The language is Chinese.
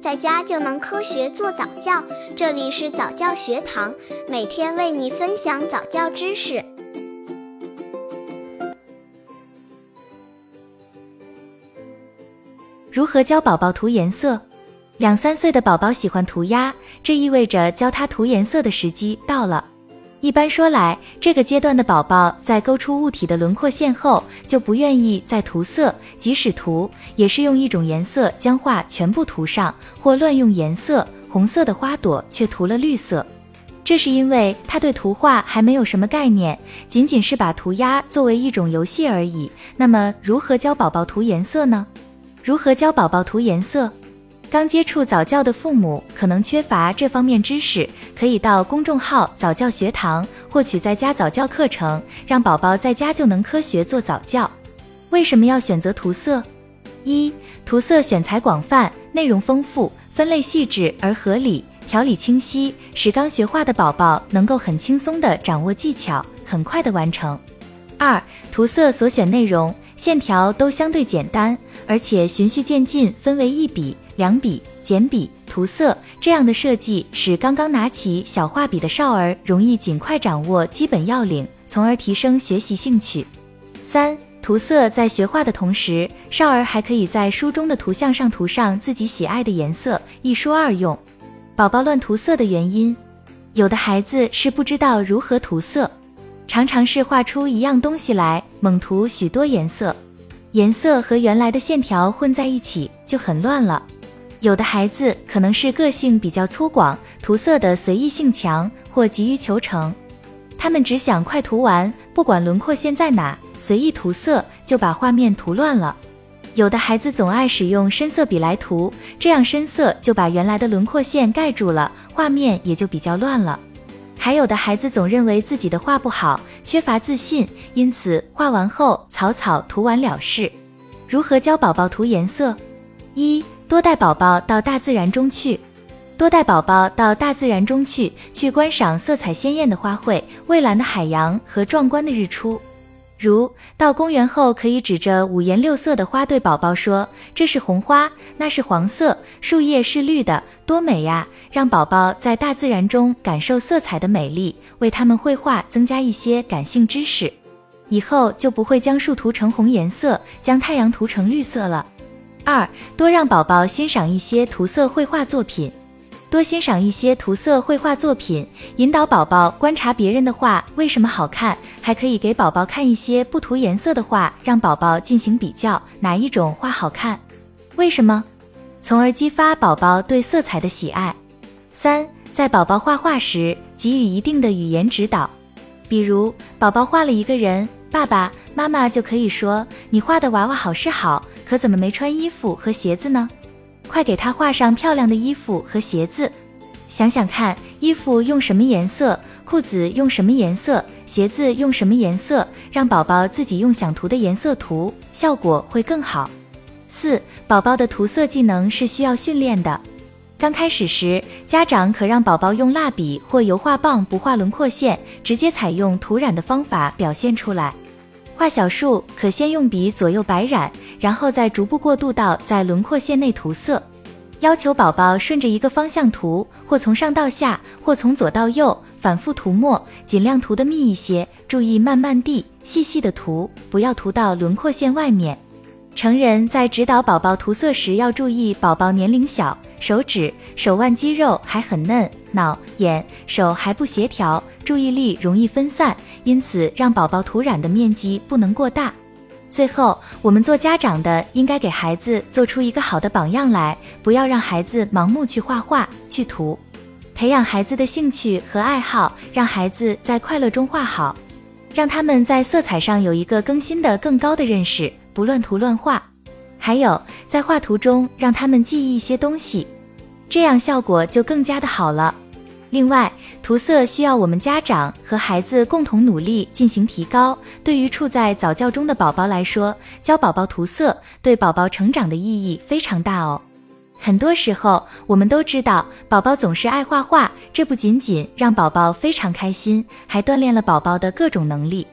在家就能科学做早教。这里是早教学堂，每天为你分享早教知识。如何教宝宝涂颜色？两三岁的宝宝喜欢涂鸦，这意味着教他涂颜色的时机到了。一般说来，这个阶段的宝宝在勾出物体的轮廓线后，就不愿意再涂色，即使涂，也是用一种颜色将画全部涂上，或乱用颜色。红色的花朵却涂了绿色，这是因为他对图画还没有什么概念，仅仅是把涂鸦作为一种游戏而已。那么，如何教宝宝涂颜色呢？如何教宝宝涂颜色？刚接触早教的父母可能缺乏这方面知识，可以到公众号早教学堂获取在家早教课程，让宝宝在家就能科学做早教。为什么要选择涂色？一、涂色选材广泛，内容丰富，分类细致而合理，条理清晰，使刚学画的宝宝能够很轻松地掌握技巧，很快地完成。二、涂色所选内容线条都相对简单，而且循序渐进，分为一笔。两笔、简笔、涂色这样的设计，使刚刚拿起小画笔的少儿容易尽快掌握基本要领，从而提升学习兴趣。三、涂色在学画的同时，少儿还可以在书中的图像上涂上自己喜爱的颜色，一书二用。宝宝乱涂色的原因，有的孩子是不知道如何涂色，常常是画出一样东西来，猛涂许多颜色，颜色和原来的线条混在一起就很乱了。有的孩子可能是个性比较粗犷，涂色的随意性强，或急于求成，他们只想快涂完，不管轮廓线在哪，随意涂色就把画面涂乱了。有的孩子总爱使用深色笔来涂，这样深色就把原来的轮廓线盖住了，画面也就比较乱了。还有的孩子总认为自己的画不好，缺乏自信，因此画完后草草涂完了事。如何教宝宝涂颜色？一多带宝宝到大自然中去，多带宝宝到大自然中去，去观赏色彩鲜艳的花卉、蔚蓝的海洋和壮观的日出。如到公园后，可以指着五颜六色的花对宝宝说：“这是红花，那是黄色，树叶是绿的，多美呀！”让宝宝在大自然中感受色彩的美丽，为他们绘画增加一些感性知识，以后就不会将树涂成红颜色，将太阳涂成绿色了。二多让宝宝欣赏一些涂色绘画作品，多欣赏一些涂色绘画作品，引导宝宝观察别人的画为什么好看，还可以给宝宝看一些不涂颜色的画，让宝宝进行比较，哪一种画好看，为什么，从而激发宝宝对色彩的喜爱。三在宝宝画画时给予一定的语言指导，比如宝宝画了一个人。爸爸妈妈就可以说：“你画的娃娃好是好，可怎么没穿衣服和鞋子呢？快给他画上漂亮的衣服和鞋子。想想看，衣服用什么颜色，裤子用什么颜色，鞋子用什么颜色，让宝宝自己用想涂的颜色涂，效果会更好。”四、宝宝的涂色技能是需要训练的。刚开始时，家长可让宝宝用蜡笔或油画棒不画轮廓线，直接采用涂染的方法表现出来。画小树可先用笔左右白染，然后再逐步过渡到在轮廓线内涂色。要求宝宝顺着一个方向涂，或从上到下，或从左到右，反复涂抹，尽量涂得密一些，注意慢慢地、细细的涂，不要涂到轮廓线外面。成人在指导宝宝涂色时，要注意宝宝年龄小，手指、手腕肌肉还很嫩，脑、眼、手还不协调，注意力容易分散，因此让宝宝涂染的面积不能过大。最后，我们做家长的应该给孩子做出一个好的榜样来，不要让孩子盲目去画画、去涂，培养孩子的兴趣和爱好，让孩子在快乐中画好，让他们在色彩上有一个更新的、更高的认识。不乱涂乱画，还有在画图中让他们记忆一些东西，这样效果就更加的好了。另外，涂色需要我们家长和孩子共同努力进行提高。对于处在早教中的宝宝来说，教宝宝涂色对宝宝成长的意义非常大哦。很多时候，我们都知道宝宝总是爱画画，这不仅仅让宝宝非常开心，还锻炼了宝宝的各种能力。